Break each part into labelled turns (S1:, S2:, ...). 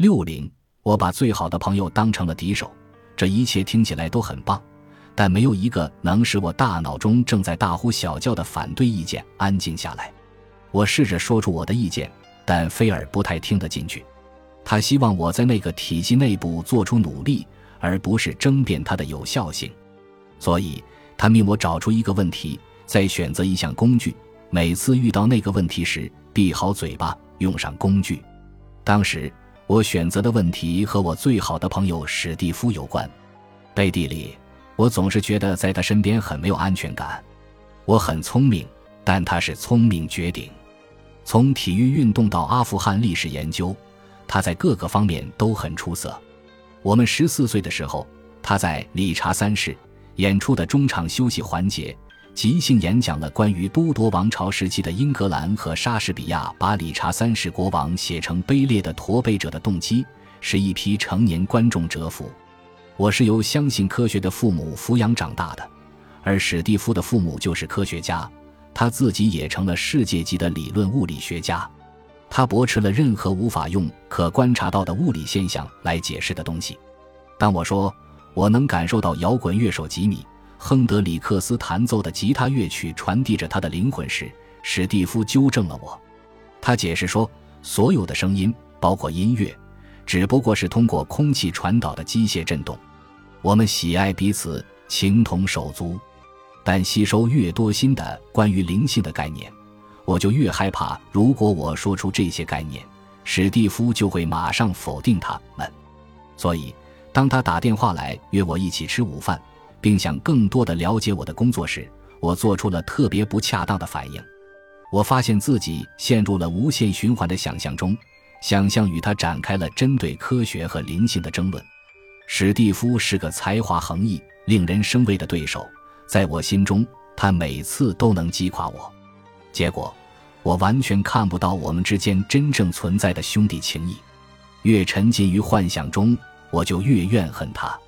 S1: 六零，我把最好的朋友当成了敌手，这一切听起来都很棒，但没有一个能使我大脑中正在大呼小叫的反对意见安静下来。我试着说出我的意见，但菲尔不太听得进去。他希望我在那个体系内部做出努力，而不是争辩它的有效性。所以，他命我找出一个问题，再选择一项工具。每次遇到那个问题时，闭好嘴巴，用上工具。当时我选择的问题和我最好的朋友史蒂夫有关。背地里，我总是觉得在他身边很没有安全感。我很聪明，但他是聪明绝顶。从体育运动到阿富汗历史研究，他在各个方面都很出色。我们十四岁的时候，他在理查三世演出的中场休息环节。即兴演讲了关于都铎王朝时期的英格兰和莎士比亚把理查三世国王写成卑劣的驼背者的动机，使一批成年观众折服。我是由相信科学的父母抚养长大的，而史蒂夫的父母就是科学家，他自己也成了世界级的理论物理学家。他驳斥了任何无法用可观察到的物理现象来解释的东西。当我说我能感受到摇滚乐手吉米。亨德里克斯弹奏的吉他乐曲传递着他的灵魂时，史蒂夫纠正了我。他解释说，所有的声音，包括音乐，只不过是通过空气传导的机械振动。我们喜爱彼此，情同手足，但吸收越多新的关于灵性的概念，我就越害怕。如果我说出这些概念，史蒂夫就会马上否定他们。所以，当他打电话来约我一起吃午饭。并想更多的了解我的工作时，我做出了特别不恰当的反应。我发现自己陷入了无限循环的想象中，想象与他展开了针对科学和灵性的争论。史蒂夫是个才华横溢、令人生畏的对手，在我心中，他每次都能击垮我。结果，我完全看不到我们之间真正存在的兄弟情谊。越沉浸于幻想中，我就越怨恨他。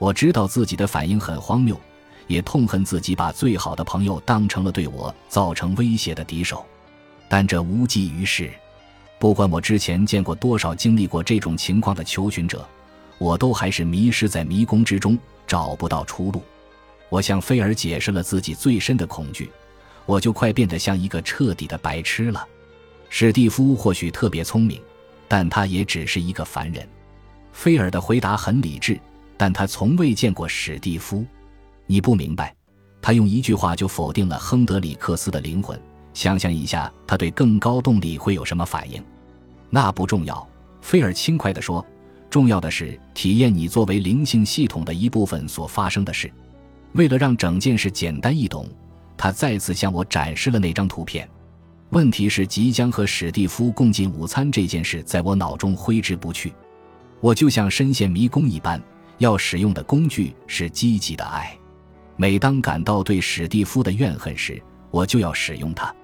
S1: 我知道自己的反应很荒谬，也痛恨自己把最好的朋友当成了对我造成威胁的敌手，但这无济于事。不管我之前见过多少经历过这种情况的求寻者，我都还是迷失在迷宫之中，找不到出路。我向菲尔解释了自己最深的恐惧，我就快变得像一个彻底的白痴了。史蒂夫或许特别聪明，但他也只是一个凡人。菲尔的回答很理智。但他从未见过史蒂夫，你不明白，他用一句话就否定了亨德里克斯的灵魂。想象一下，他对更高动力会有什么反应？那不重要，菲尔轻快地说。重要的是体验你作为灵性系统的一部分所发生的事。为了让整件事简单易懂，他再次向我展示了那张图片。问题是，即将和史蒂夫共进午餐这件事在我脑中挥之不去，我就像深陷迷宫一般。要使用的工具是积极的爱。每当感到对史蒂夫的怨恨时，我就要使用它。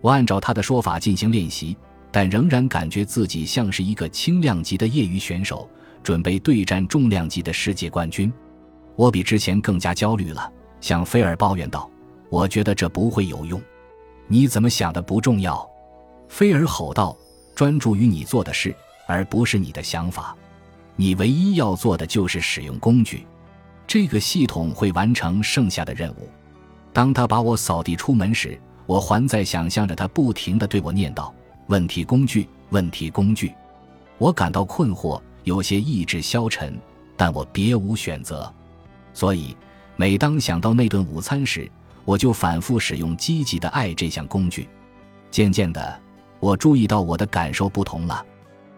S1: 我按照他的说法进行练习，但仍然感觉自己像是一个轻量级的业余选手，准备对战重量级的世界冠军。我比之前更加焦虑了，向菲尔抱怨道：“我觉得这不会有用。”“你怎么想的不重要。”菲尔吼道，“专注于你做的事，而不是你的想法。”你唯一要做的就是使用工具，这个系统会完成剩下的任务。当他把我扫地出门时，我还在想象着他不停地对我念叨：“问题工具，问题工具。”我感到困惑，有些意志消沉，但我别无选择。所以，每当想到那顿午餐时，我就反复使用积极的爱这项工具。渐渐的，我注意到我的感受不同了。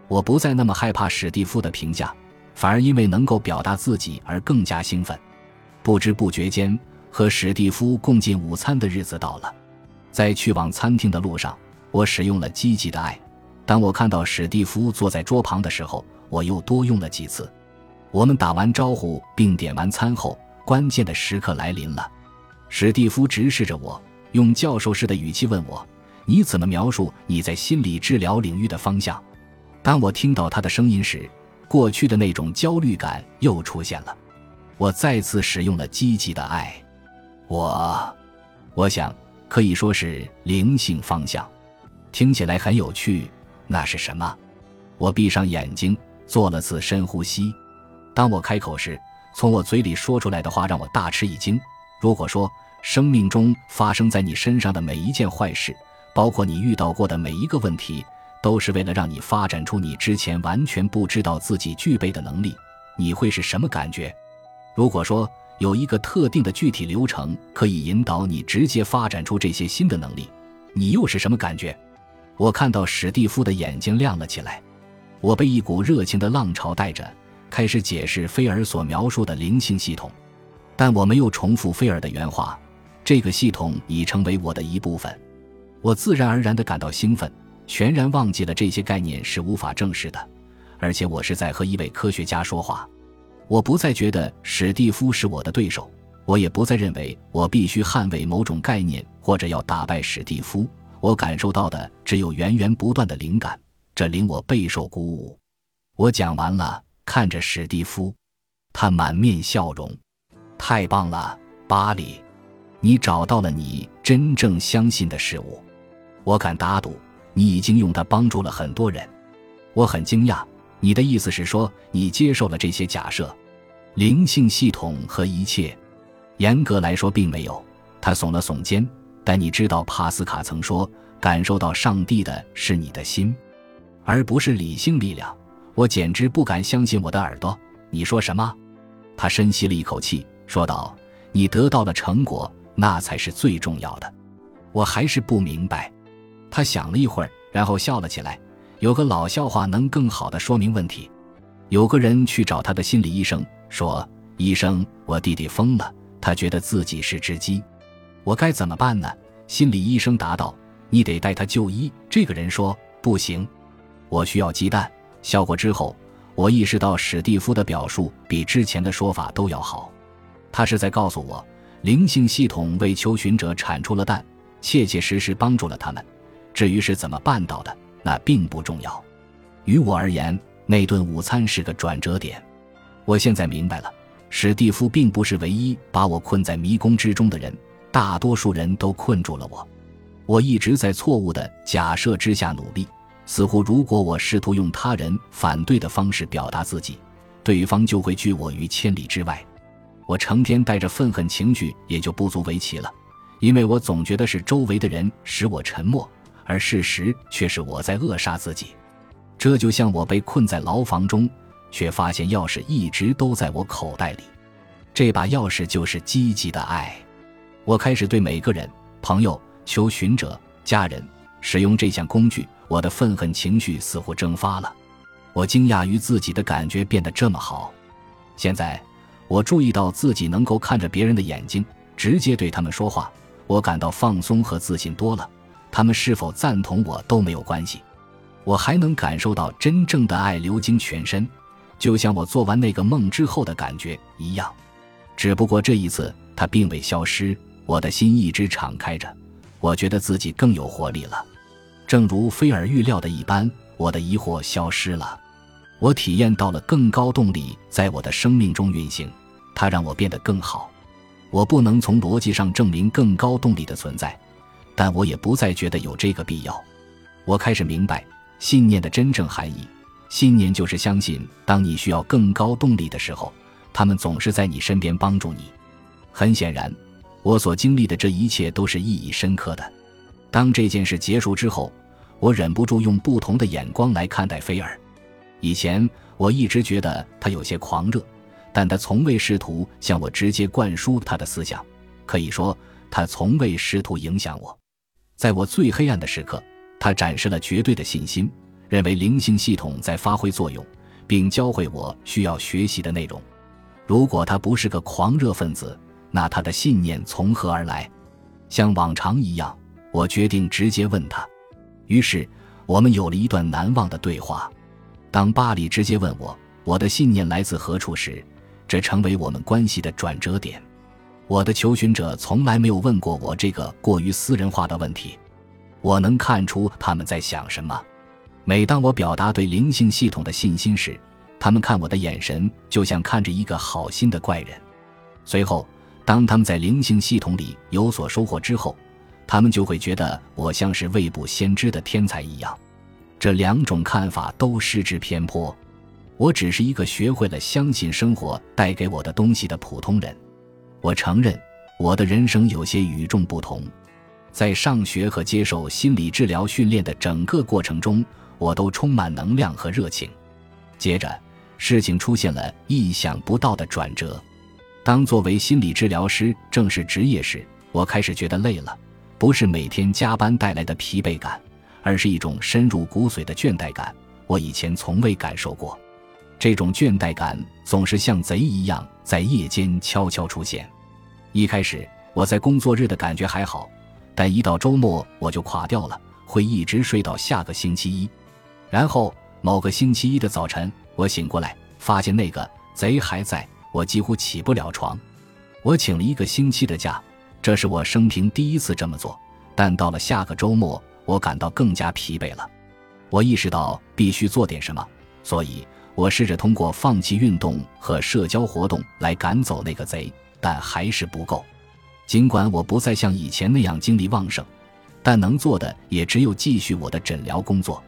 S1: 我不再那么害怕史蒂夫的评价，反而因为能够表达自己而更加兴奋。不知不觉间，和史蒂夫共进午餐的日子到了。在去往餐厅的路上，我使用了积极的爱。当我看到史蒂夫坐在桌旁的时候，我又多用了几次。我们打完招呼并点完餐后，关键的时刻来临了。史蒂夫直视着我，用教授式的语气问我：“你怎么描述你在心理治疗领域的方向？”当我听到他的声音时，过去的那种焦虑感又出现了。我再次使用了积极的爱。我，我想可以说是灵性方向，听起来很有趣。那是什么？我闭上眼睛，做了次深呼吸。当我开口时，从我嘴里说出来的话让我大吃一惊。如果说生命中发生在你身上的每一件坏事，包括你遇到过的每一个问题，都是为了让你发展出你之前完全不知道自己具备的能力，你会是什么感觉？如果说有一个特定的具体流程可以引导你直接发展出这些新的能力，你又是什么感觉？我看到史蒂夫的眼睛亮了起来，我被一股热情的浪潮带着，开始解释菲尔所描述的灵性系统，但我没有重复菲尔的原话。这个系统已成为我的一部分，我自然而然地感到兴奋，全然忘记了这些概念是无法证实的，而且我是在和一位科学家说话。我不再觉得史蒂夫是我的对手，我也不再认为我必须捍卫某种概念或者要打败史蒂夫。我感受到的只有源源不断的灵感，这令我备受鼓舞。我讲完了，看着史蒂夫，他满面笑容。太棒了，巴里，你找到了你真正相信的事物。我敢打赌，你已经用它帮助了很多人。我很惊讶，你的意思是说你接受了这些假设，灵性系统和一切？严格来说，并没有。他耸了耸肩。但你知道，帕斯卡曾说，感受到上帝的是你的心，而不是理性力量。我简直不敢相信我的耳朵。你说什么？他深吸了一口气，说道：“你得到了成果，那才是最重要的。”我还是不明白。他想了一会儿，然后笑了起来。有个老笑话能更好的说明问题。有个人去找他的心理医生，说：“医生，我弟弟疯了，他觉得自己是只鸡。”我该怎么办呢？心理医生答道：“你得带他就医。”这个人说：“不行，我需要鸡蛋。”笑过之后，我意识到史蒂夫的表述比之前的说法都要好。他是在告诉我，灵性系统为求寻者产出了蛋，切切实实帮助了他们。至于是怎么办到的，那并不重要。于我而言，那顿午餐是个转折点。我现在明白了，史蒂夫并不是唯一把我困在迷宫之中的人。大多数人都困住了我，我一直在错误的假设之下努力，似乎如果我试图用他人反对的方式表达自己，对方就会拒我于千里之外。我成天带着愤恨情绪也就不足为奇了，因为我总觉得是周围的人使我沉默，而事实却是我在扼杀自己。这就像我被困在牢房中，却发现钥匙一直都在我口袋里，这把钥匙就是积极的爱。我开始对每个人、朋友、求寻者、家人使用这项工具，我的愤恨情绪似乎蒸发了。我惊讶于自己的感觉变得这么好。现在，我注意到自己能够看着别人的眼睛，直接对他们说话。我感到放松和自信多了。他们是否赞同我都没有关系。我还能感受到真正的爱流经全身，就像我做完那个梦之后的感觉一样。只不过这一次，它并未消失。我的心一直敞开着，我觉得自己更有活力了。正如菲尔预料的一般，我的疑惑消失了。我体验到了更高动力在我的生命中运行，它让我变得更好。我不能从逻辑上证明更高动力的存在，但我也不再觉得有这个必要。我开始明白信念的真正含义。信念就是相信，当你需要更高动力的时候，他们总是在你身边帮助你。很显然。我所经历的这一切都是意义深刻的。当这件事结束之后，我忍不住用不同的眼光来看待菲尔。以前我一直觉得他有些狂热，但他从未试图向我直接灌输他的思想。可以说，他从未试图影响我。在我最黑暗的时刻，他展示了绝对的信心，认为灵性系统在发挥作用，并教会我需要学习的内容。如果他不是个狂热分子，那他的信念从何而来？像往常一样，我决定直接问他。于是，我们有了一段难忘的对话。当巴里直接问我我的信念来自何处时，这成为我们关系的转折点。我的求寻者从来没有问过我这个过于私人化的问题。我能看出他们在想什么。每当我表达对灵性系统的信心时，他们看我的眼神就像看着一个好心的怪人。随后。当他们在灵性系统里有所收获之后，他们就会觉得我像是未卜先知的天才一样。这两种看法都失之偏颇。我只是一个学会了相信生活带给我的东西的普通人。我承认，我的人生有些与众不同。在上学和接受心理治疗训练的整个过程中，我都充满能量和热情。接着，事情出现了意想不到的转折。当作为心理治疗师正式职业时，我开始觉得累了，不是每天加班带来的疲惫感，而是一种深入骨髓的倦怠感。我以前从未感受过。这种倦怠感总是像贼一样在夜间悄悄出现。一开始我在工作日的感觉还好，但一到周末我就垮掉了，会一直睡到下个星期一。然后某个星期一的早晨，我醒过来，发现那个贼还在，我几乎起不了床。我请了一个星期的假，这是我生平第一次这么做。但到了下个周末，我感到更加疲惫了。我意识到必须做点什么，所以。我试着通过放弃运动和社交活动来赶走那个贼，但还是不够。尽管我不再像以前那样精力旺盛，但能做的也只有继续我的诊疗工作。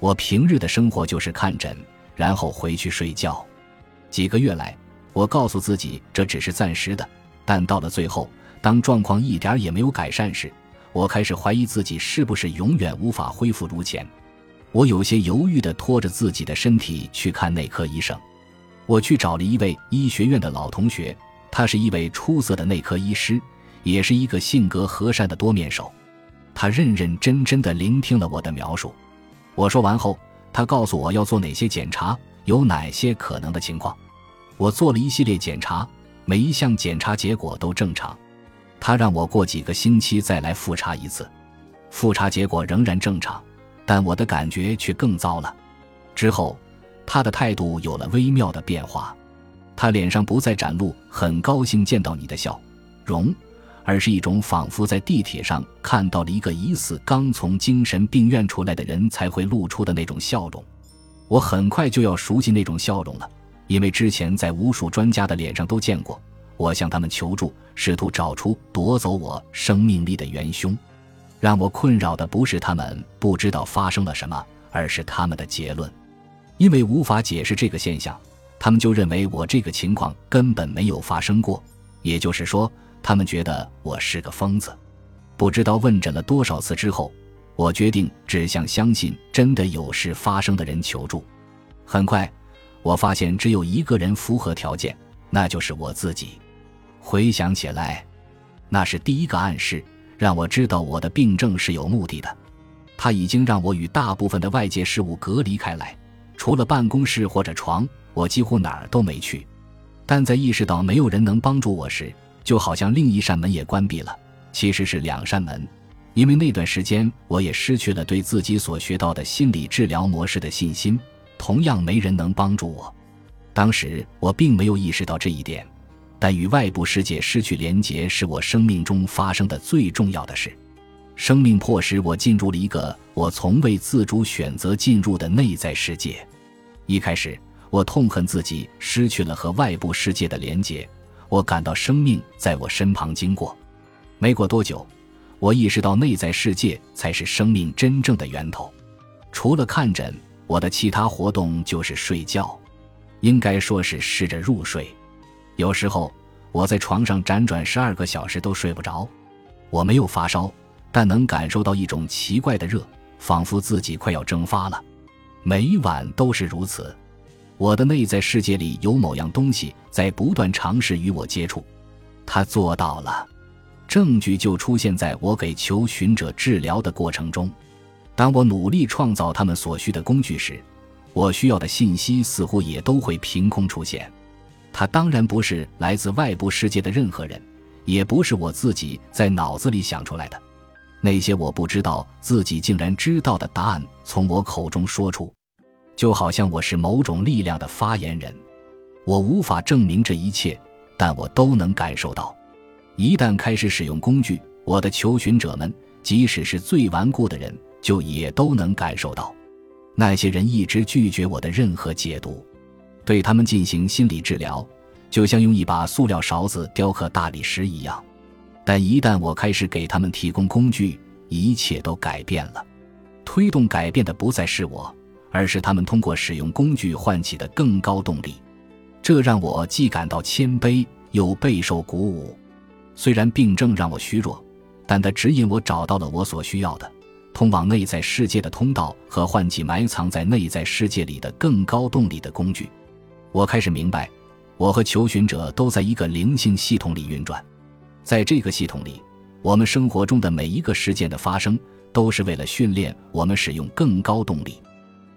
S1: 我平日的生活就是看诊，然后回去睡觉。几个月来，我告诉自己这只是暂时的，但到了最后，当状况一点也没有改善时，我开始怀疑自己是不是永远无法恢复如前。我有些犹豫地拖着自己的身体去看内科医生。我去找了一位医学院的老同学，他是一位出色的内科医师，也是一个性格和善的多面手。他认认真真地聆听了我的描述。我说完后，他告诉我要做哪些检查，有哪些可能的情况。我做了一系列检查，每一项检查结果都正常。他让我过几个星期再来复查一次，复查结果仍然正常。但我的感觉却更糟了。之后，他的态度有了微妙的变化，他脸上不再展露“很高兴见到你”的笑容，而是一种仿佛在地铁上看到了一个疑似刚从精神病院出来的人才会露出的那种笑容。我很快就要熟悉那种笑容了，因为之前在无数专家的脸上都见过。我向他们求助，试图找出夺走我生命力的元凶。让我困扰的不是他们不知道发生了什么，而是他们的结论。因为无法解释这个现象，他们就认为我这个情况根本没有发生过。也就是说，他们觉得我是个疯子。不知道问诊了多少次之后，我决定只向相信真的有事发生的人求助。很快，我发现只有一个人符合条件，那就是我自己。回想起来，那是第一个暗示。让我知道我的病症是有目的的，他已经让我与大部分的外界事物隔离开来，除了办公室或者床，我几乎哪儿都没去。但在意识到没有人能帮助我时，就好像另一扇门也关闭了。其实是两扇门，因为那段时间我也失去了对自己所学到的心理治疗模式的信心，同样没人能帮助我。当时我并没有意识到这一点。但与外部世界失去连结是我生命中发生的最重要的事。生命迫使我进入了一个我从未自主选择进入的内在世界。一开始，我痛恨自己失去了和外部世界的连结，我感到生命在我身旁经过。没过多久，我意识到内在世界才是生命真正的源头。除了看诊，我的其他活动就是睡觉，应该说是试着入睡。有时候我在床上辗转十二个小时都睡不着，我没有发烧，但能感受到一种奇怪的热，仿佛自己快要蒸发了。每晚都是如此。我的内在世界里有某样东西在不断尝试与我接触，他做到了。证据就出现在我给求寻者治疗的过程中。当我努力创造他们所需的工具时，我需要的信息似乎也都会凭空出现。他当然不是来自外部世界的任何人，也不是我自己在脑子里想出来的。那些我不知道自己竟然知道的答案从我口中说出，就好像我是某种力量的发言人。我无法证明这一切，但我都能感受到。一旦开始使用工具，我的求寻者们，即使是最顽固的人，就也都能感受到。那些人一直拒绝我的任何解读。对他们进行心理治疗，就像用一把塑料勺子雕刻大理石一样。但一旦我开始给他们提供工具，一切都改变了。推动改变的不再是我，而是他们通过使用工具唤起的更高动力。这让我既感到谦卑，又备受鼓舞。虽然病症让我虚弱，但它指引我找到了我所需要的通往内在世界的通道和唤起埋藏在内在世界里的更高动力的工具。我开始明白，我和求寻者都在一个灵性系统里运转，在这个系统里，我们生活中的每一个事件的发生，都是为了训练我们使用更高动力。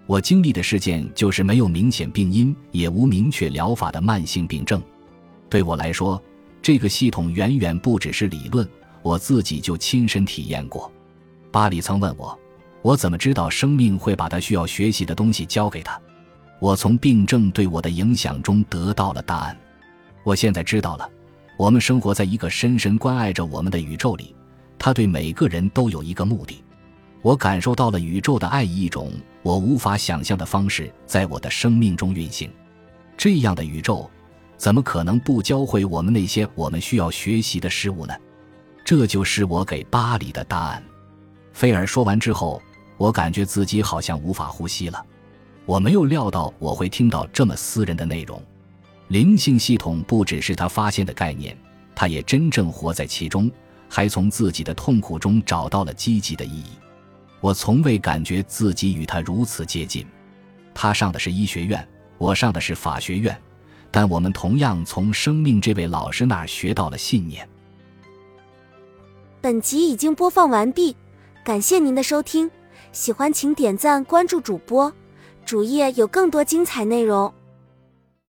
S1: 我经历的事件就是没有明显病因，也无明确疗法的慢性病症。对我来说，这个系统远远不只是理论，我自己就亲身体验过。巴里曾问我，我怎么知道生命会把他需要学习的东西教给他？我从病症对我的影响中得到了答案。我现在知道了，我们生活在一个深深关爱着我们的宇宙里，它对每个人都有一个目的。我感受到了宇宙的爱以一种我无法想象的方式在我的生命中运行。这样的宇宙，怎么可能不教会我们那些我们需要学习的事物呢？这就是我给巴里的答案。菲尔说完之后，我感觉自己好像无法呼吸了。我没有料到我会听到这么私人的内容。灵性系统不只是他发现的概念，他也真正活在其中，还从自己的痛苦中找到了积极的意义。我从未感觉自己与他如此接近。他上的是医学院，我上的是法学院，但我们同样从生命这位老师那儿学到了信念。
S2: 本集已经播放完毕，感谢您的收听，喜欢请点赞关注主播。主页有更多精彩内容。